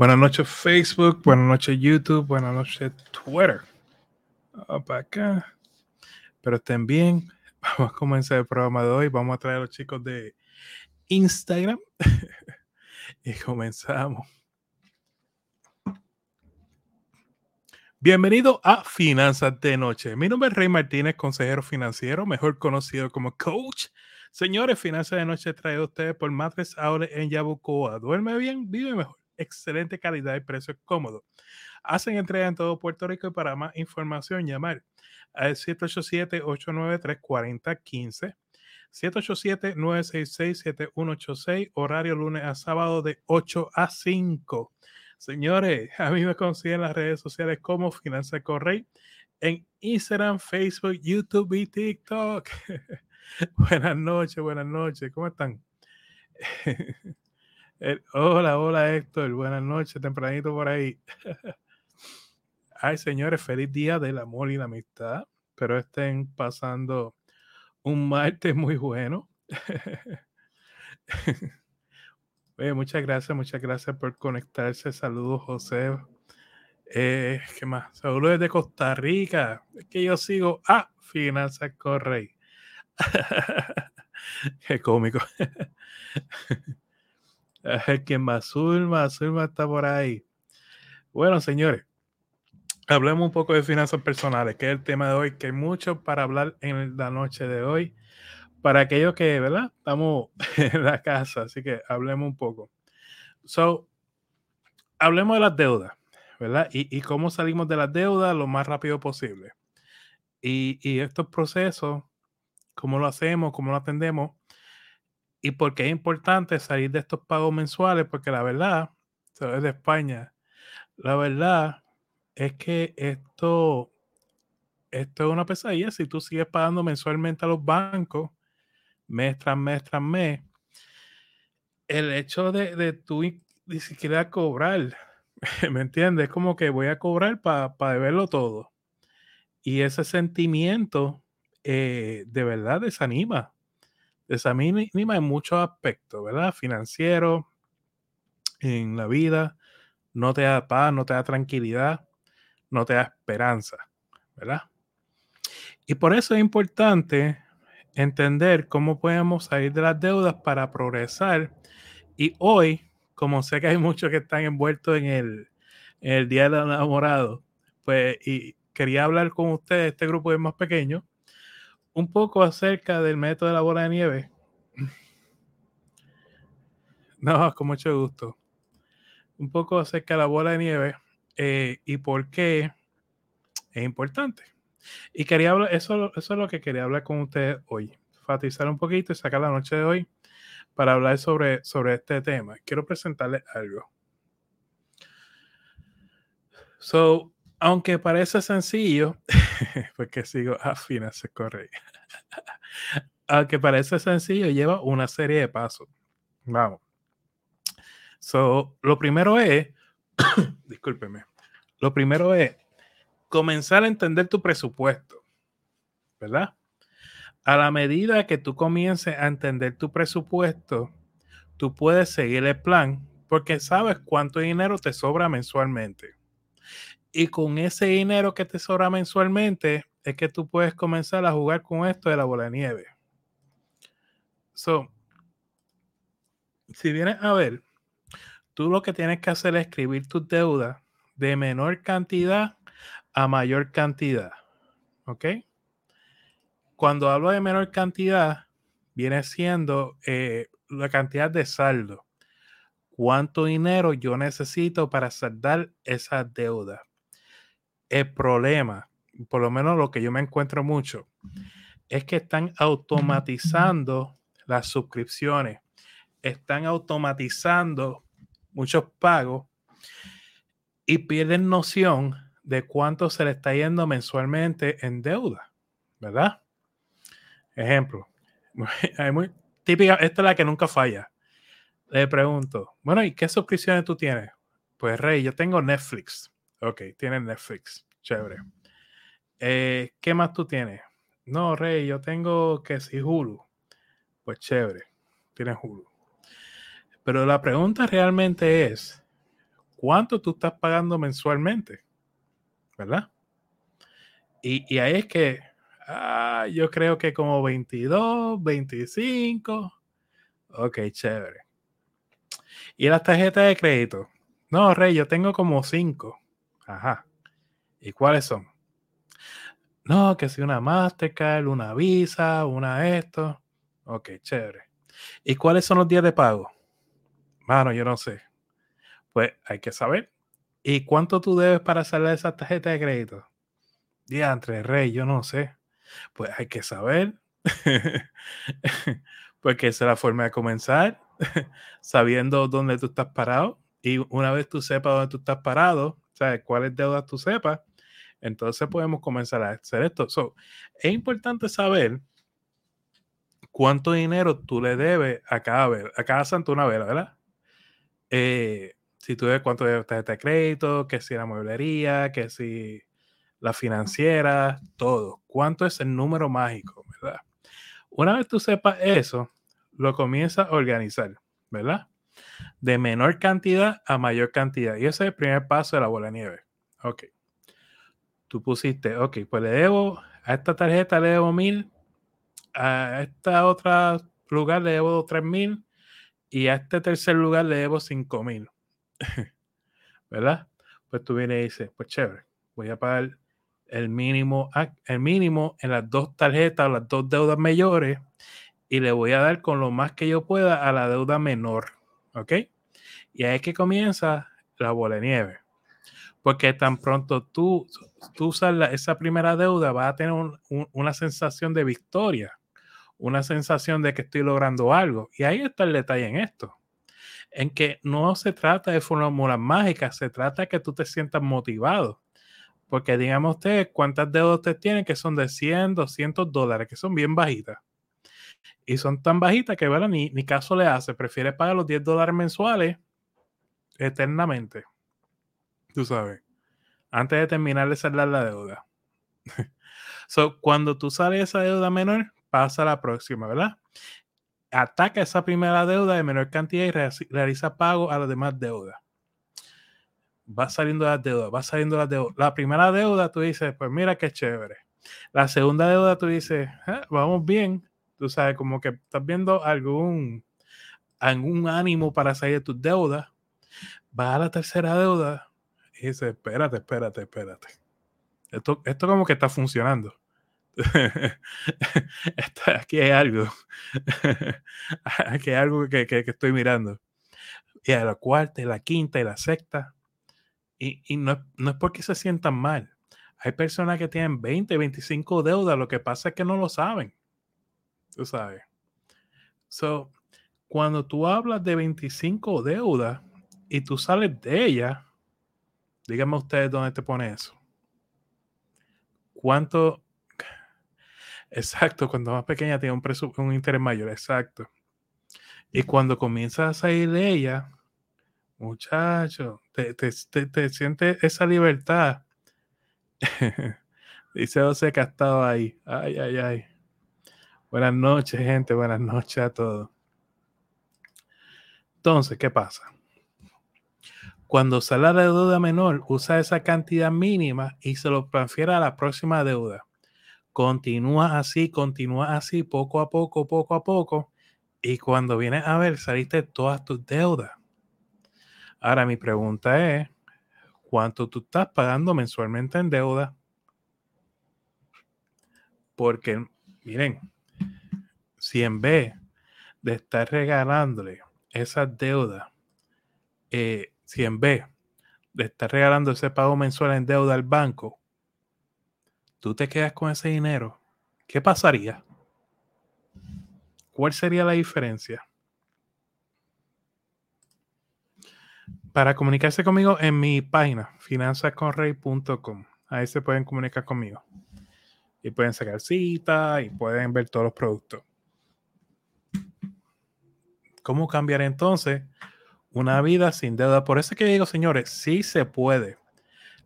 Buenas noches Facebook, buenas noches YouTube, buenas noches Twitter. Vamos para acá. Pero estén bien. Vamos a comenzar el programa de hoy. Vamos a traer a los chicos de Instagram. y comenzamos. Bienvenido a Finanzas de Noche. Mi nombre es Rey Martínez, consejero financiero, mejor conocido como coach. Señores, Finanzas de Noche traído a ustedes por Matres Aure en Yabucoa. Duerme bien, vive mejor. Excelente calidad y precio cómodo. Hacen entrega en todo Puerto Rico y para más información llamar al 787-893-4015. 787-966-7186, horario lunes a sábado de 8 a 5. Señores, a mí me consiguen las redes sociales como Finanza Correy en Instagram, Facebook, YouTube y TikTok. buenas noches, buenas noches, ¿cómo están? hola, hola Héctor, buenas noches, tempranito por ahí. Ay, señores, feliz día del amor y la amistad. Pero estén pasando un martes muy bueno. muchas gracias, muchas gracias por conectarse. Saludos, José. Eh, ¿Qué más? Saludos desde Costa Rica. Es que yo sigo a Finanzas Correy. Qué cómico. ¿Quién más? Zulma, Zulma está por ahí. Bueno, señores, hablemos un poco de finanzas personales, que es el tema de hoy, que hay mucho para hablar en la noche de hoy para aquellos que, ¿verdad? Estamos en la casa, así que hablemos un poco. So, hablemos de las deudas, ¿verdad? Y, cómo salimos de las deudas lo más rápido posible. Y, y, estos procesos, cómo lo hacemos, cómo lo atendemos, y por qué es importante salir de estos pagos mensuales, porque la verdad, es de España, la verdad es que esto, esto es una pesadilla. Si tú sigues pagando mensualmente a los bancos, mes tras mes tras mes, el hecho de, de tú ni siquiera cobrar, ¿me entiendes? Es como que voy a cobrar para deberlo todo. Y ese sentimiento eh, de verdad desanima. Desanima en muchos aspectos, ¿verdad? Financiero, en la vida, no te da paz, no te da tranquilidad, no te da esperanza, ¿verdad? Y por eso es importante entender cómo podemos salir de las deudas para progresar. Y hoy, como sé que hay muchos que están envueltos en el, Día del Enamorado, pues y quería hablar con ustedes, este grupo es más pequeño, un poco acerca del método de la bola de nieve. No, con mucho gusto. Un poco acerca de la bola de nieve eh, y por qué es importante. Y quería hablar, eso, es lo que quería hablar con ustedes hoy. Fatizar un poquito y sacar la noche de hoy para hablar sobre, sobre este tema. Quiero presentarles algo. So, aunque parece sencillo, porque sigo a se corre. aunque parece sencillo, lleva una serie de pasos. Vamos. So, lo primero es, discúlpeme, lo primero es comenzar a entender tu presupuesto, ¿verdad? A la medida que tú comiences a entender tu presupuesto, tú puedes seguir el plan porque sabes cuánto dinero te sobra mensualmente. Y con ese dinero que te sobra mensualmente es que tú puedes comenzar a jugar con esto de la bola de nieve. So, si vienes a ver, tú lo que tienes que hacer es escribir tus deudas de menor cantidad a mayor cantidad. ¿Ok? Cuando hablo de menor cantidad, viene siendo eh, la cantidad de saldo. ¿Cuánto dinero yo necesito para saldar esa deuda? El problema, por lo menos lo que yo me encuentro mucho, es que están automatizando las suscripciones, están automatizando muchos pagos y pierden noción de cuánto se le está yendo mensualmente en deuda, ¿verdad? Ejemplo, hay muy típica, esta es la que nunca falla. Le pregunto, bueno, ¿y qué suscripciones tú tienes? Pues Rey, yo tengo Netflix. Ok, tienes Netflix. Chévere. Eh, ¿Qué más tú tienes? No, Rey, yo tengo que si Hulu. Pues chévere, tienes Hulu. Pero la pregunta realmente es, cuánto tú estás pagando mensualmente, ¿verdad? Y, ahí es que ah, yo creo que como 22, 25. Ok, chévere. ¿Y las tarjetas de crédito? No, Rey, yo tengo como 5. Ajá. ¿Y cuáles son? No, que si una Mastercard, una Visa, una esto. Ok, chévere. ¿Y cuáles son los días de pago? Mano, yo no sé. Pues hay que saber. ¿Y cuánto tú debes para hacerle esa tarjeta de crédito? Día entre rey, yo no sé. Pues hay que saber. Porque esa es la forma de comenzar, sabiendo dónde tú estás parado. Y una vez tú sepas dónde tú estás parado, sabes cuáles deudas tú sepas, entonces podemos comenzar a hacer esto. es importante saber cuánto dinero tú le debes a cada, a cada santo una vela, ¿verdad? Eh, si tú ves cuánto debes de crédito, que si la mueblería, que si la financiera, todo. ¿Cuánto es el número mágico, verdad? Una vez tú sepas eso, lo comienzas a organizar, ¿verdad? De menor cantidad a mayor cantidad. Y ese es el primer paso de la bola de nieve. Ok. Tú pusiste, ok, pues le debo, a esta tarjeta le debo mil, a esta otra lugar le debo tres mil y a este tercer lugar le debo cinco mil. ¿Verdad? Pues tú vienes y dices, pues chévere, voy a pagar el mínimo, el mínimo en las dos tarjetas, las dos deudas mayores, y le voy a dar con lo más que yo pueda a la deuda menor. ¿Ok? Y ahí es que comienza la bola de nieve. Porque tan pronto tú, tú usas esa primera deuda, vas a tener una sensación de victoria, una sensación de que estoy logrando algo. Y ahí está el detalle en esto. En que no se trata de fórmulas mágicas, se trata de que tú te sientas motivado porque digamos usted cuántas deudas usted tiene que son de 100, 200 dólares, que son bien bajitas. Y son tan bajitas que, bueno, ni, ni caso le hace. Prefiere pagar los 10 dólares mensuales eternamente. Tú sabes. Antes de terminar de saldar la deuda. so, cuando tú sales esa deuda menor, pasa a la próxima, ¿verdad? Ataca esa primera deuda de menor cantidad y realiza pago a las demás deudas va saliendo las deudas, va saliendo las deudas. La primera deuda tú dices, pues mira qué chévere. La segunda deuda tú dices, ah, vamos bien. Tú sabes, como que estás viendo algún, algún ánimo para salir de tus deudas. Va a la tercera deuda y dices, espérate, espérate, espérate. Esto, esto como que está funcionando. aquí hay algo. aquí hay algo que, que, que estoy mirando. Y a la cuarta, y la quinta, y la sexta y, no, es porque se sientan mal. Hay personas que tienen 20, 25 deudas, lo que pasa es que no lo saben. Tú sabes. So, cuando tú hablas de 25 deudas y tú sales de ella, díganme ustedes dónde te pone eso. ¿Cuánto? Exacto, cuando más pequeña tiene un, un interés mayor, exacto. Y cuando comienzas a salir de ella, Muchacho, te, te, sientes esa libertad. Dice José que ha estado ahí. Ay, ay, ay. Buenas noches, gente. Buenas noches a todos. Entonces, ¿qué pasa? Cuando sale la deuda menor, usa esa cantidad mínima y se lo transfiere a la próxima deuda. Continúa así, continúa así, poco a poco, poco a poco. Y cuando vienes a ver, saliste todas tus deudas. Ahora mi pregunta es, ¿cuánto tú estás pagando mensualmente en deuda? Porque, miren, si en vez de estar regalándole esas deudas, eh, si en vez de estar regalando ese pago mensual en deuda al banco, tú te quedas con ese dinero, ¿qué pasaría? ¿Cuál sería la diferencia? para comunicarse conmigo en mi página, finanzasconrey.com. Ahí se pueden comunicar conmigo. Y pueden sacar cita y pueden ver todos los productos. ¿Cómo cambiar entonces una vida sin deuda? Por eso es que digo, señores, sí se puede.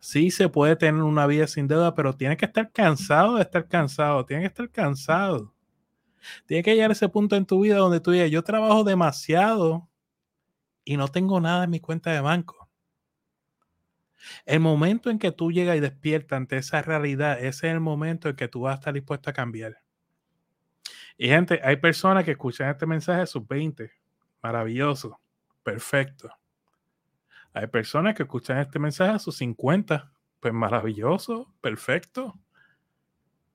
Sí se puede tener una vida sin deuda, pero tiene que estar cansado de estar cansado. Tiene que estar cansado. Tiene que llegar a ese punto en tu vida donde tú digas, yo trabajo demasiado y no tengo nada en mi cuenta de banco. El momento en que tú llegas y despiertas ante esa realidad, ese es el momento en que tú vas a estar dispuesto a cambiar. Y gente, hay personas que escuchan este mensaje a sus 20. Maravilloso. Perfecto. Hay personas que escuchan este mensaje a sus 50. Pues maravilloso. Perfecto.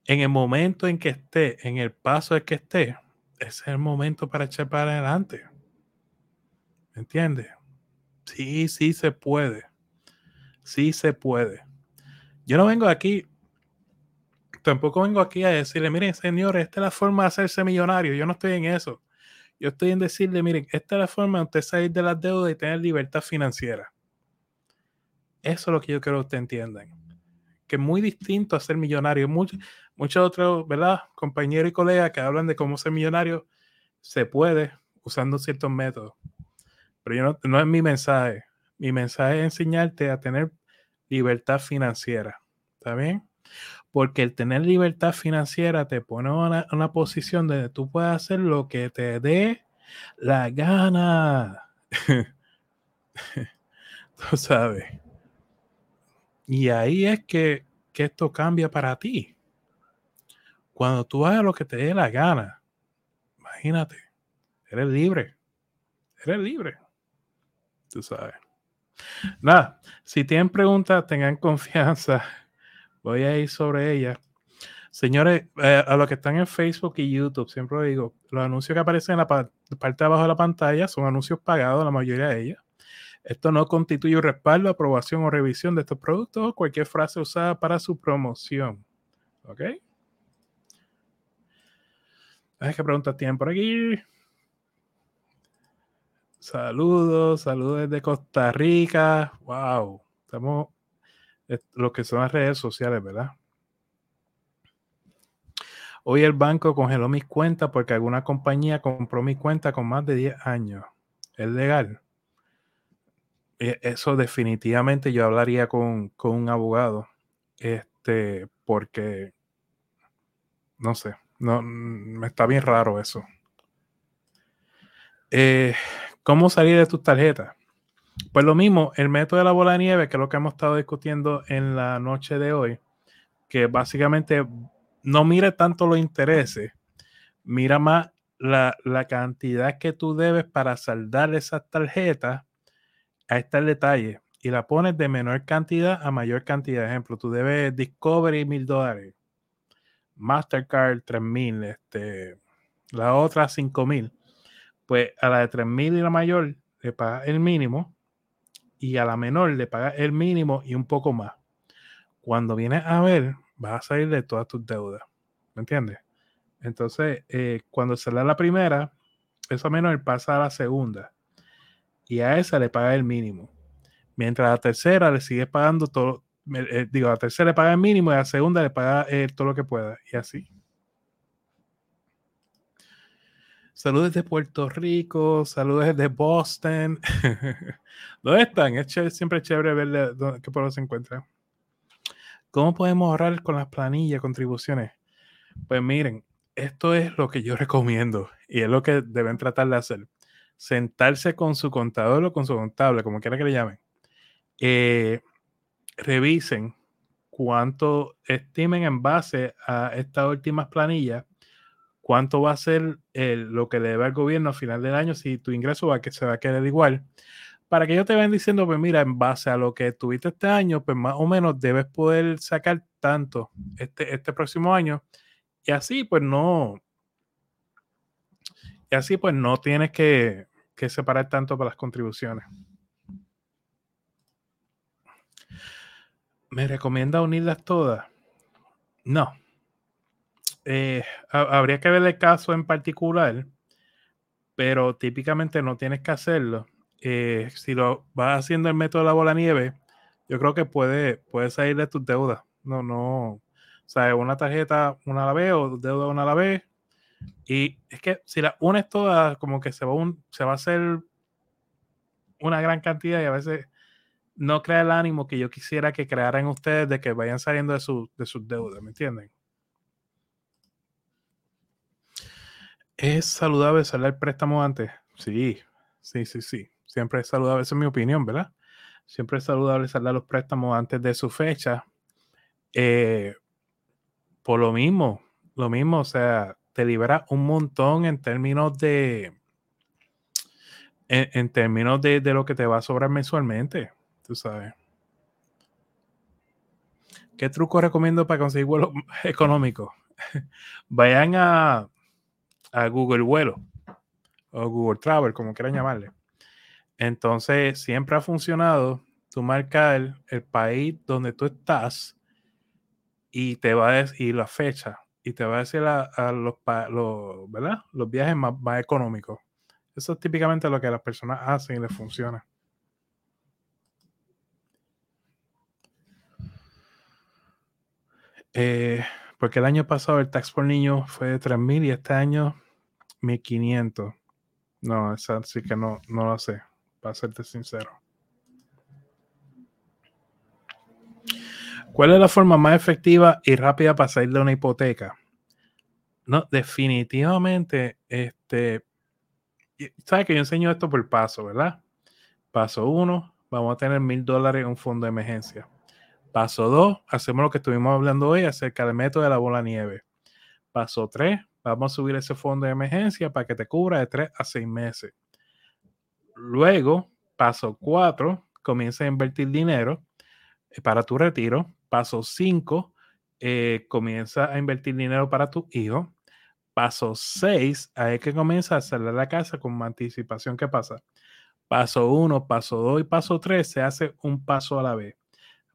En el momento en que esté, en el paso en que esté, ese es el momento para echar para adelante. ¿Me entiendes? Sí, sí se puede. Sí se puede. Yo no vengo aquí, tampoco vengo aquí a decirle, miren, señores, esta es la forma de hacerse millonario. Yo no estoy en eso. Yo estoy en decirle, miren, esta es la forma de usted salir de las deudas y tener libertad financiera. Eso es lo que yo quiero que ustedes entiendan. Que es muy distinto a ser millonario. Muchos, muchos otros, ¿verdad? Compañeros y colegas que hablan de cómo ser millonario, se puede usando ciertos métodos. Pero yo no, no es mi mensaje. Mi mensaje es enseñarte a tener libertad financiera. ¿Está bien? Porque el tener libertad financiera te pone en una, posición donde tú puedes hacer lo que te dé la gana. tú sabes. Y ahí es que, que esto cambia para ti. Cuando tú hagas lo que te dé la gana, imagínate, eres libre. Eres libre. Tú sabes. Nada, si tienen preguntas, tengan confianza. Voy a ir sobre ellas. Señores, eh, a los que están en Facebook y YouTube, siempre lo digo, los anuncios que aparecen en la parte de abajo de la pantalla son anuncios pagados, la mayoría de ellos. Esto no constituye un respaldo, aprobación o revisión de estos productos o cualquier frase usada para su promoción. ¿Ok? ¿Qué preguntas tienen por aquí? Saludos, saludos desde Costa Rica. Wow, estamos lo que son las redes sociales, ¿verdad? Hoy el banco congeló mis cuentas porque alguna compañía compró mi cuenta con más de 10 años. ¿Es legal? E, eso definitivamente yo hablaría con, con un abogado. Este, porque no sé, no me está bien raro eso. Eh, ¿Cómo salir de tus tarjetas? Pues lo mismo, el método de la bola de nieve, que es lo que hemos estado discutiendo en la noche de hoy, que básicamente no mire tanto los intereses, mira más la, cantidad que tú debes para saldar esas tarjetas. a este detalle y la pones de menor cantidad a mayor cantidad. Ejemplo, tú debes Discovery mil dólares, Mastercard tres mil, este, la otra cinco mil pues a la de 3.000 y la mayor le paga el mínimo y a la menor le paga el mínimo y un poco más. Cuando vienes a ver, vas a salir de todas tus deudas. ¿Me entiendes? Entonces, eh, cuando se da la primera, esa menor pasa a la segunda y a esa le paga el mínimo. Mientras a la tercera le sigue pagando todo, eh, digo, a la tercera le paga el mínimo y a la segunda le paga eh, todo lo que pueda y así. Saludos de Puerto Rico, saludos desde Boston. ¿Dónde están? Es siempre chévere ver qué pueblo se encuentra. ¿Cómo podemos ahorrar con las planillas, contribuciones? Pues miren, esto es lo que yo recomiendo y es lo que deben tratar de hacer. Sentarse con su contador o con su contable, como quiera que le llamen. Eh, revisen cuánto estimen en base a estas últimas planillas cuánto va a ser lo que le debe al gobierno a final del año si tu ingreso va que se va a quedar igual. Para que ellos te vayan diciendo, pues mira, en base a lo que tuviste este año, pues más o menos debes poder sacar tanto este, este próximo año. Y así, pues no. Y así, pues no tienes que, que separar tanto para las contribuciones. ¿Me recomienda unirlas todas? No, eh, habría que ver el caso en particular, pero típicamente no tienes que hacerlo. Eh, si lo vas haciendo el método de la bola nieve, yo creo que puede, puede salir de tus deudas. No, no. O sea, una tarjeta una a la vez o deuda una a la vez. Y es que si la unes todas, como que se va, un, se va a hacer una gran cantidad y a veces no crea el ánimo que yo quisiera que crearan ustedes de que vayan saliendo de, su, de sus deudas, ¿me entienden? ¿Es saludable salir préstamo antes? Sí, sí, sí, sí. Siempre es saludable, esa es mi opinión, ¿verdad? Siempre es saludable saldar los préstamos antes de su fecha. Eh, por lo mismo, lo mismo, o sea, te libera un montón en términos de, en, términos de, de, lo que te va a sobrar mensualmente, tú sabes. ¿Qué truco recomiendo para conseguir vuelos económicos? Vayan a, a Google Vuelo o Google Travel, como quieran llamarle. Entonces, siempre ha funcionado tú marcar el, país donde tú estás y te va a decir la fecha y te va a decir a, los, los, viajes más, económicos. Eso es típicamente lo que las personas hacen y les funciona. Eh, porque el año pasado el tax por niño fue de 3.000 y este año 1.500. No, esa sí que no, no lo sé, para serte sincero. ¿Cuál es la forma más efectiva y rápida para salir de una hipoteca? No, definitivamente, este, sabes que yo enseño esto por paso, ¿verdad? Paso uno, vamos a tener mil dólares en un fondo de emergencia. Paso dos, hacemos lo que estuvimos hablando hoy acerca del método de la bola nieve. Paso tres, vamos a subir ese fondo de emergencia para que te cubra de tres a seis meses. Luego, paso cuatro, comienza a invertir dinero eh, para tu retiro. Paso 5, eh, comienza a invertir dinero para tu hijo. Paso 6, ahí que comienza a salir la casa con anticipación. ¿Qué pasa? Paso 1, paso 2 y paso 3 se hace un paso a la vez.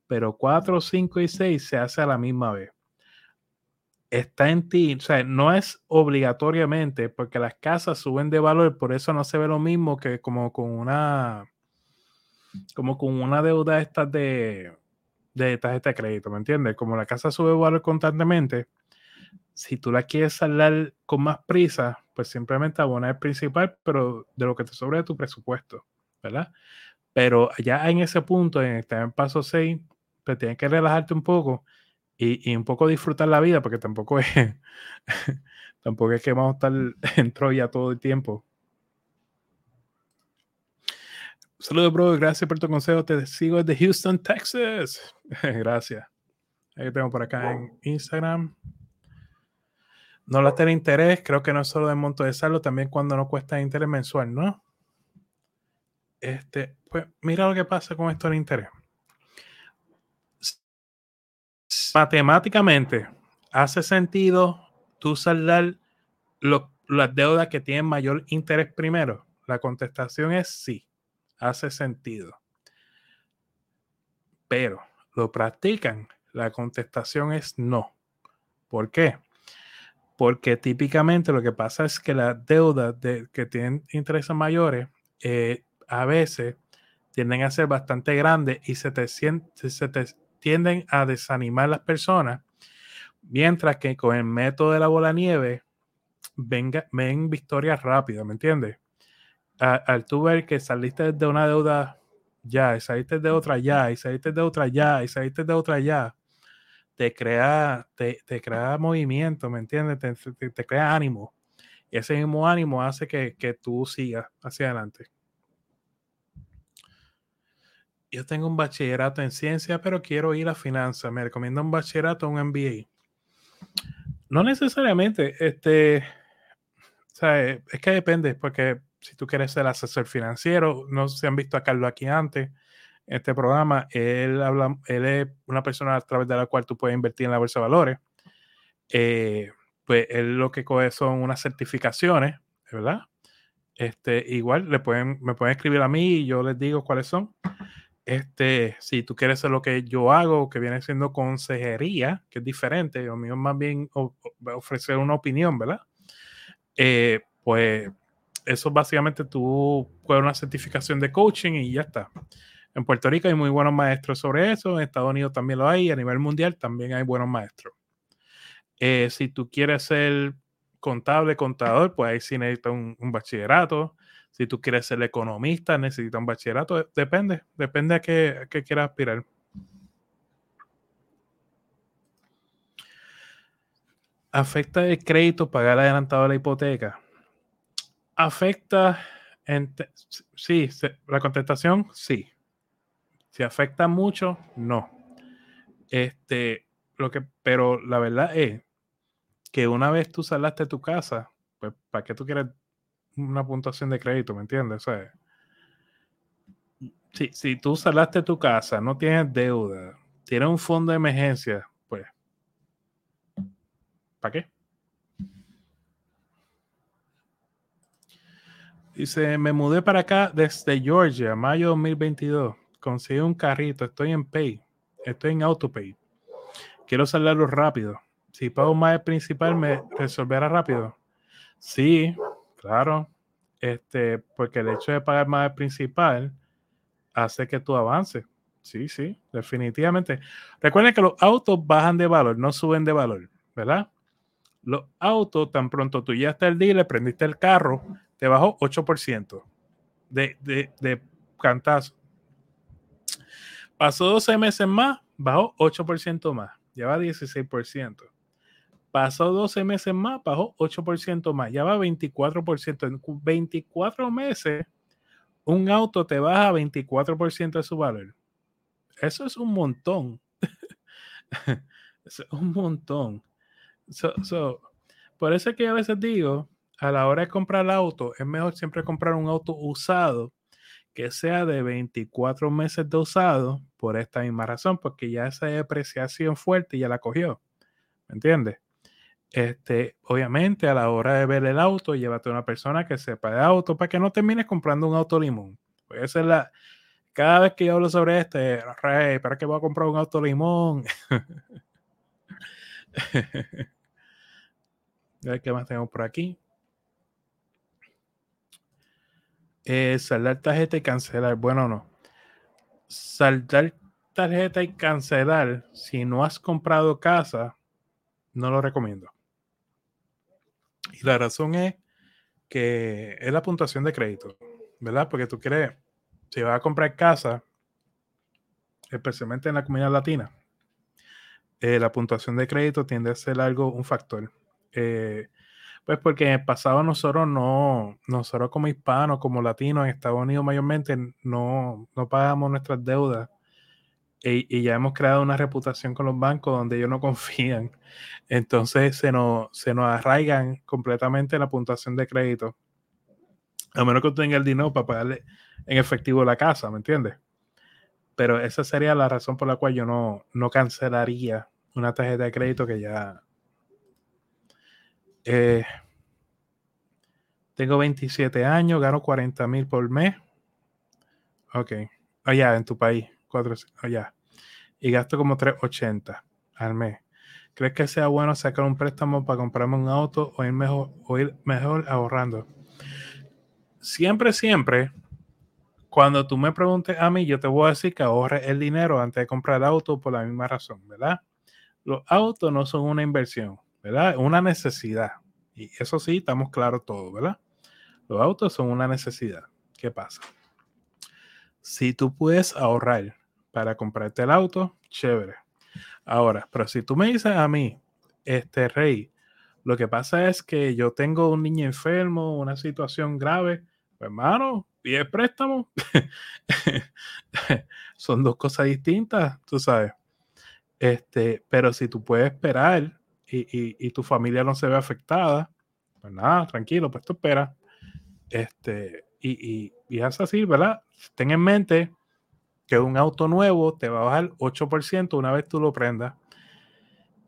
Pero 4, 5 y 6 se hace a la misma vez. Está en ti, o sea, no es obligatoriamente porque las casas suben de valor, por eso no se ve lo mismo que como con una como con una deuda estas de de tarjeta de crédito, ¿me entiendes? Como la casa sube valor constantemente, si tú la quieres saldar con más prisa, pues simplemente abona el principal, pero de lo que te sobre de tu presupuesto, ¿verdad? Pero ya en ese punto, en en paso 6, pues tienes que relajarte un poco y, un poco disfrutar la vida, porque tampoco es, tampoco es que vamos a estar en Troya todo el tiempo. Saludos, bro. Gracias por tu consejo. Te sigo desde Houston, Texas. Gracias. Ahí tengo por acá en Instagram. No la tiene interés. Creo que no es solo de monto de saldo, también cuando no cuesta interés mensual, ¿no? Este, pues mira lo que pasa con esto de interés. Matemáticamente, ¿hace sentido tú saldar las deudas que tienen mayor interés primero? La contestación es sí hace sentido. Pero, ¿lo practican? La contestación es no. ¿Por qué? Porque típicamente lo que pasa es que las deudas de, que tienen intereses mayores eh, a veces tienden a ser bastante grandes y se te, se te tienden a desanimar las personas, mientras que con el método de la bola nieve venga, ven victorias rápidas, ¿me entiendes? al tú ver que saliste de una deuda ya, y saliste de otra ya, y saliste de otra ya, y saliste de otra ya, te crea, te, te crea movimiento, ¿me entiendes? Te, te, crea ánimo. Y ese mismo ánimo hace que, que tú sigas hacia adelante. Yo tengo un bachillerato en ciencia, pero quiero ir a finanzas. Me recomiendo un bachillerato o un MBA. No necesariamente, este, o sea, es que depende, porque si tú quieres ser asesor financiero, no si han visto a Carlos aquí antes, en este programa, él, habla, él es una persona a través de la cual tú puedes invertir en la bolsa de valores. Eh, pues él lo que coge son unas certificaciones, ¿verdad? Este, igual le pueden, me pueden escribir a mí y yo les digo cuáles son. Este, si tú quieres hacer lo que yo hago, que viene siendo consejería, que es diferente, lo mío más bien ofrecer una opinión, ¿verdad? Eh, pues eso básicamente tú puedes una certificación de coaching y ya está. En Puerto Rico hay muy buenos maestros sobre eso, en Estados Unidos también lo hay, a nivel mundial también hay buenos maestros. Eh, si tú quieres ser contable, contador, pues ahí sí necesitas un, bachillerato. Si tú quieres ser economista, necesitas un bachillerato. Depende, depende a qué, qué quieras aspirar. ¿Afecta el crédito pagar adelantado la hipoteca? afecta, sí, la contestación, sí. Si afecta mucho, no. Este, lo que, pero la verdad es que una vez tú salaste tu casa, pues, ¿para qué tú quieres una puntuación de crédito? ¿Me entiendes? O sea, si, si tú salaste tu casa, no tienes deuda, tienes un fondo de emergencia, pues, ¿para qué? Dice, me mudé para acá desde Georgia, mayo 2022. Conseguí un carrito, estoy en Pay, estoy en AutoPay. Quiero saldarlo rápido. Si pago más el principal, ¿me resolverá rápido? Sí, claro. Este, porque el hecho de pagar más el principal hace que tú avances. Sí, sí, definitivamente. Recuerden que los autos bajan de valor, no suben de valor, ¿verdad? Los autos, tan pronto tú ya estás el dealer, prendiste el carro, te bajó 8% de, de, de cantazo. Pasó 12 meses más, bajó 8% más, ya va 16%. Pasó 12 meses más, bajó 8% más, ya va 24%. En 24 meses, un auto te baja 24% de su valor. Eso es un montón. es un montón. por eso es que a veces digo a la hora de comprar el auto, es mejor siempre comprar un auto usado que sea de 24 meses de usado por esta misma razón, porque ya esa depreciación fuerte ya la cogió. ¿Me entiendes? Este, obviamente, a la hora de ver el auto, llévate a una persona que sepa de auto para que no termines comprando un auto limón. Pues esa es la. Cada vez que yo hablo sobre este, rey, ¿para qué voy a comprar un auto limón? a ver qué más tenemos por aquí. Eh, saldar tarjeta y cancelar. Bueno, no. Saldar tarjeta y cancelar, si no has comprado casa, no lo recomiendo. Y la razón es que es la puntuación de crédito, ¿verdad? Porque tú quieres, si vas a comprar casa, especialmente en la comunidad latina, eh, la puntuación de crédito tiende a ser algo, un factor. Eh, pues porque en el pasado nosotros no, nosotros como hispanos, como latinos en Estados Unidos mayormente, no, no pagamos nuestras deudas. Y, ya hemos creado una reputación con los bancos donde ellos no confían. Entonces se nos, se nos arraigan completamente la puntuación de crédito. A menos que tenga el dinero para pagarle en efectivo la casa, ¿me entiendes? Pero esa sería la razón por la cual yo no, no cancelaría una tarjeta de crédito que ya, eh, tengo 27 años, gano 40 mil por mes. Ok. Allá, en tu país. Allá. Y gasto como 380 al mes. ¿Crees que sea bueno sacar un préstamo para comprarme un auto o ir mejor, o ir mejor ahorrando? Siempre, siempre, cuando tú me preguntes a mí, yo te voy a decir que ahorre el dinero antes de comprar el auto por la misma razón, ¿verdad? Los autos no son una inversión. ¿verdad? Una necesidad. Y eso sí, estamos claros todos, ¿verdad? Los autos son una necesidad. ¿Qué pasa? Si tú puedes ahorrar para comprarte el auto, chévere. Ahora, pero si tú me dices a mí, este rey, lo que pasa es que yo tengo un niño enfermo, una situación grave, pues, hermano, pide préstamo. Son dos cosas distintas, tú sabes. Este, pero si tú puedes esperar y, tu familia no se ve afectada, pues nada, tranquilo, pues tú espera. Este, y, y, es así, ¿verdad? Ten en mente que un auto nuevo te va a bajar 8% una vez tú lo prendas.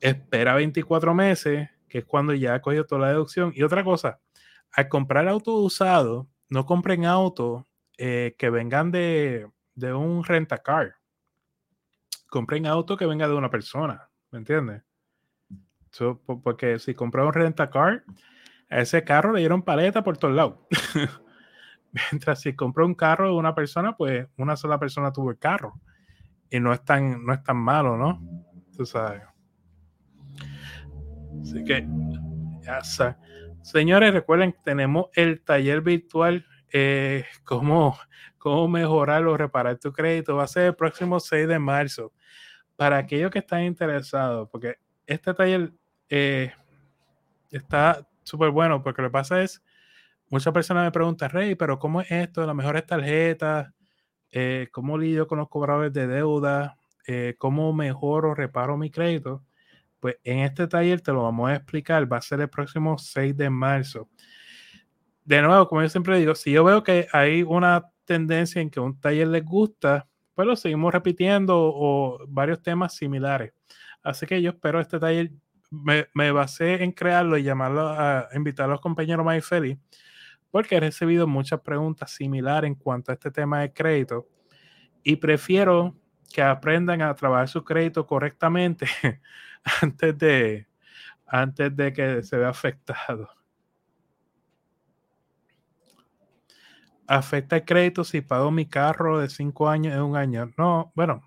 Espera 24 meses, que es cuando ya ha cogido toda la deducción. Y otra cosa, al comprar auto usado, no compren autos eh, que vengan de, de un rentacar. Compren auto que venga de una persona, ¿me entiendes? porque si compró un rentacar, a ese carro le dieron paleta por todos lados. Mientras si compró un carro de una persona, pues una sola persona tuvo el carro. Y no es tan, no es tan malo, ¿no? Tú sabes. Así que, ya está. Señores, recuerden que tenemos el taller virtual, eh, cómo, cómo mejorar o reparar tu crédito. Va a ser el próximo 6 de marzo. Para aquellos que están interesados, porque este taller eh, está súper bueno porque lo que pasa es, muchas personas me preguntan, Rey, pero ¿cómo es esto? Las mejores tarjetas, eh, cómo lidio con los cobradores de deuda, eh, cómo mejoro, reparo mi crédito, pues en este taller te lo vamos a explicar. Va a ser el próximo 6 de marzo. De nuevo, como yo siempre digo, si yo veo que hay una tendencia en que un taller les gusta, pues lo seguimos repitiendo o varios temas similares. Así que yo espero este taller, me, me basé en crearlo y llamarlo a invitar a los compañeros más feliz, porque he recibido muchas preguntas similares en cuanto a este tema de crédito y prefiero que aprendan a trabajar su crédito correctamente antes de, antes de que se vea afectado. ¿Afecta el crédito si pago mi carro de cinco años en un año? No, bueno,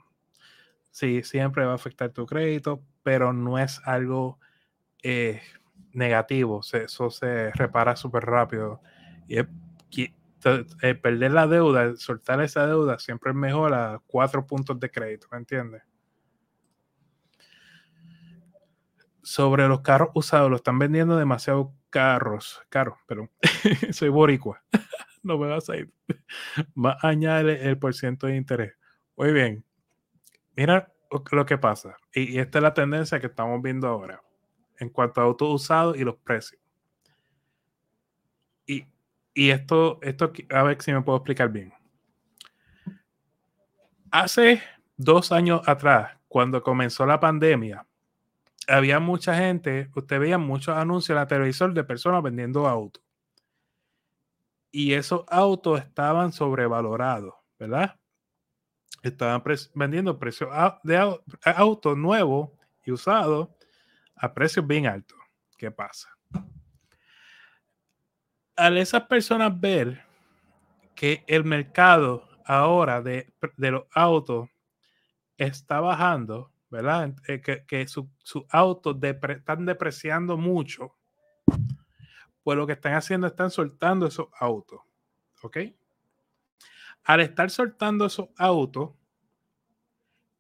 sí, siempre va a afectar tu crédito, pero no es algo eh, negativo. eso se repara súper rápido. Y perder la deuda, soltar esa deuda, siempre es mejor a cuatro puntos de crédito, ¿me entiendes? Sobre los carros usados, lo están vendiendo demasiado carros, caros, pero soy boricua no me vas a ir. Va a añadir el porciento de interés. Muy bien. Mira lo que pasa. Y, esta es la tendencia que estamos viendo ahora en cuanto a autos usados y los precios. Y, esto, esto, a ver si me puedo explicar bien. Hace dos años atrás, cuando comenzó la pandemia, había mucha gente, usted veía muchos anuncios en la televisor de personas vendiendo autos y esos autos estaban sobrevalorados, ¿verdad? Estaban vendiendo precios de autos nuevos y usados a precios bien altos. ¿Qué pasa? Al esas personas ver que el mercado ahora de, los autos está bajando, ¿verdad? Eh, que, sus autos están depreciando mucho, pues lo que están haciendo están soltando esos autos. ¿Ok? Al estar soltando esos autos,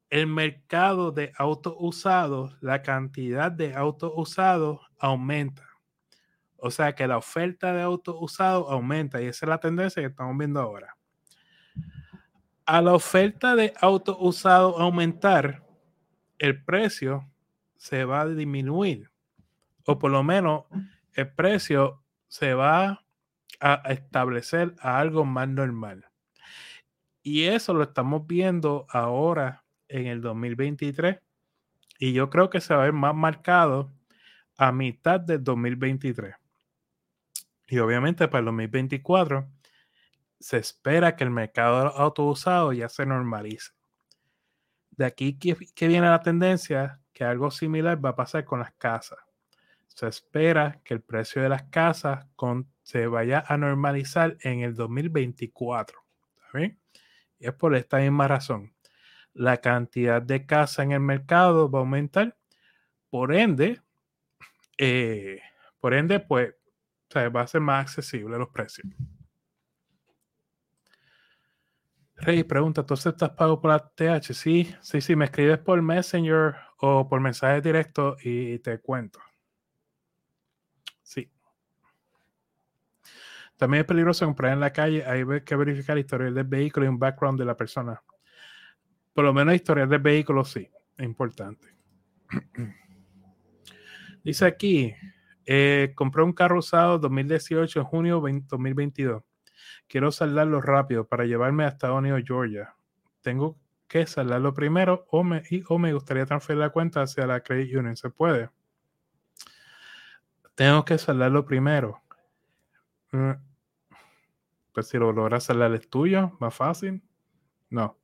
el mercado de autos usados, la cantidad de autos usados aumenta. O sea que la oferta de autos usados aumenta y esa es la tendencia que estamos viendo ahora. A la oferta de autos usados aumentar, el precio se va a disminuir. O por lo menos el precio se va a establecer a algo más normal. Y eso lo estamos viendo ahora en el 2023. Y yo creo que se va a ver más marcado a mitad del 2023. Y obviamente para el 2024 se espera que el mercado de autos usados ya se normalice. De aquí que viene la tendencia que algo similar va a pasar con las casas se espera que el precio de las casas se vaya a normalizar en el 2024. Y es por esta misma razón. La cantidad de casas en el mercado va a aumentar. Por ende, eh, por ende, pues va a ser más accesible los precios. Rey pregunta, ¿tú aceptas pago por ATH? Sí, sí, sí, me escribes por Messenger o por mensaje directo y te cuento. También es peligroso comprar en la calle. Hay que verificar el historial del vehículo y un background de la persona. Por lo menos historial del vehículo sí, es importante. Dice aquí, eh, compré un carro usado 2018 en junio 2022. Quiero saldarlo rápido para llevarme hasta O'Neill, Georgia. Tengo que saldarlo primero o me, o me gustaría transferir la cuenta hacia la Credit Union. ¿Se puede? Tengo que saldarlo primero. Mm, pues si lo logras saldar es tuyo, más fácil. No.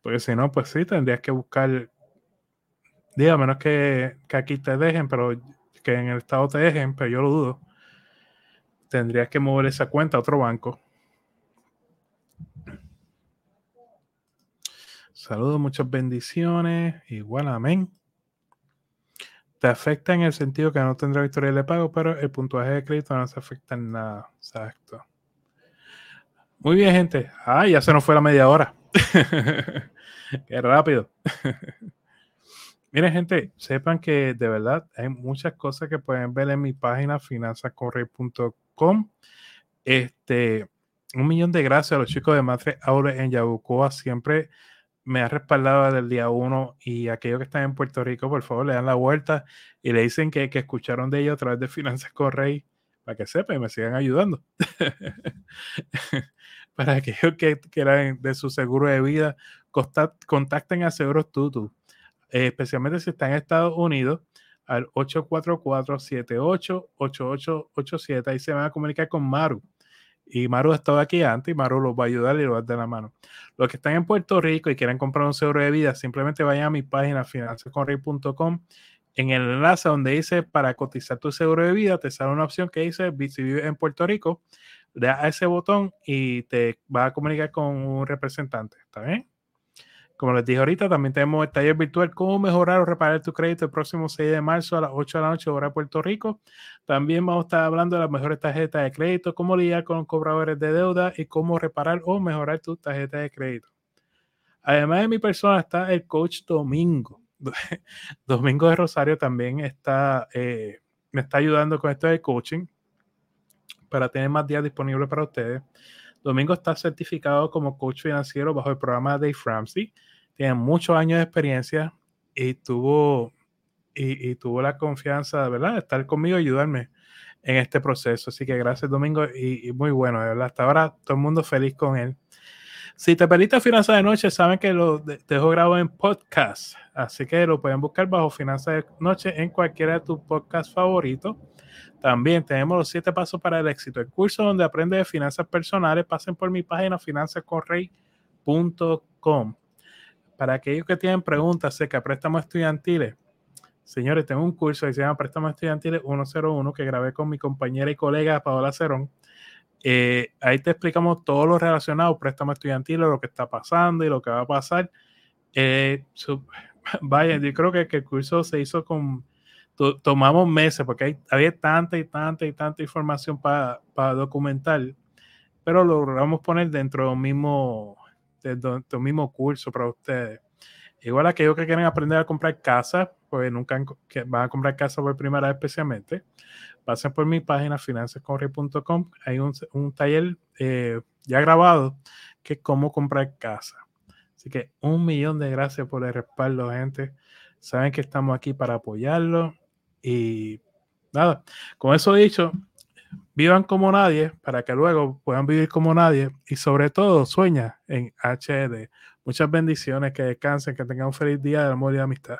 Porque si no, pues sí, tendrías que buscar. Diga, menos que, que aquí te dejen, pero que en el estado te dejen, pero yo lo dudo. Tendrías que mover esa cuenta a otro banco. Saludos, muchas bendiciones. Igual, amén. Te afecta en el sentido que no tendrá historia de pago, pero el puntuaje de crédito no se afecta en nada. Exacto. Muy bien, gente. Ah, ya se nos fue la media hora. Qué rápido. Miren, gente, sepan que de verdad hay muchas cosas que pueden ver en mi página finanzascorrey.com. Este, un millón de gracias a los chicos de Matre Aure en Yabucoa. Siempre me ha respaldado desde el día uno y aquellos que están en Puerto Rico, por favor, le dan la vuelta y le dicen que, que escucharon de ellos a través de Finanzas Correy para que sepan y me sigan ayudando. para aquellos que quieran de su seguro de vida, contacten a Seguros Tutu, especialmente si están en Estados Unidos, al 844-788887. Ahí se van a comunicar con Maru y Maru ha estado aquí antes y Maru los va a ayudar y los va a dar la mano. Los que están en Puerto Rico y quieren comprar un seguro de vida, simplemente vayan a mi página finanzasconrey.com. En el enlace donde dice para cotizar tu seguro de vida, te sale una opción que dice si vives en Puerto Rico, le das a ese botón y te va a comunicar con un representante. ¿Está bien? Como les dije ahorita, también tenemos el taller virtual Cómo mejorar o reparar tu crédito el próximo 6 de marzo a las 8 de la noche, hora de Puerto Rico. También vamos a estar hablando de las mejores tarjetas de crédito, cómo lidiar con cobradores de deuda y cómo reparar o mejorar tu tarjeta de crédito. Además de mi persona está el coach Domingo. Domingo de Rosario también está, eh, me está ayudando con esto de coaching para tener más días disponibles para ustedes. Domingo está certificado como coach financiero bajo el programa Dave Ramsey tiene muchos años de experiencia y tuvo, y, tuvo la confianza, ¿verdad?, de estar conmigo y ayudarme en este proceso. Así que gracias, Domingo, y, muy bueno, verdad. Hasta ahora todo el mundo feliz con él. Si te perdiste Finanzas de Noche, saben que lo dejo grabado en podcast, así que lo pueden buscar bajo Finanzas de Noche en cualquiera de tus podcasts favoritos. También tenemos los siete pasos para el éxito, el curso donde aprende de finanzas personales. Pasen por mi página finanzascorrey.com para aquellos que tienen preguntas acerca de préstamos estudiantiles, señores, tengo un curso que se llama Préstamos Estudiantiles 101 que grabé con mi compañera y colega Paola Cerón. Eh, ahí te explicamos todo lo relacionado préstamos estudiantiles, lo que está pasando y lo que va a pasar. Eh, vaya, yo creo que, el curso se hizo con, tomamos meses porque había tanta y tanta y tanta información para documentar, pero lo logramos poner dentro del mismo de, mismo curso para ustedes. Igual aquellos que quieren aprender a comprar casa, pues nunca van a comprar casa por primera vez especialmente, pasen por mi página finanzascorre.com. Hay un, un taller eh, ya grabado que es cómo comprar casa. Así que un millón de gracias por el respaldo, gente. Saben que estamos aquí para apoyarlo. Y nada, con eso dicho, vivan como nadie para que luego puedan vivir como nadie y sobre todo sueña en HD. Muchas bendiciones, que descansen, que tengan un feliz día de amor y de amistad.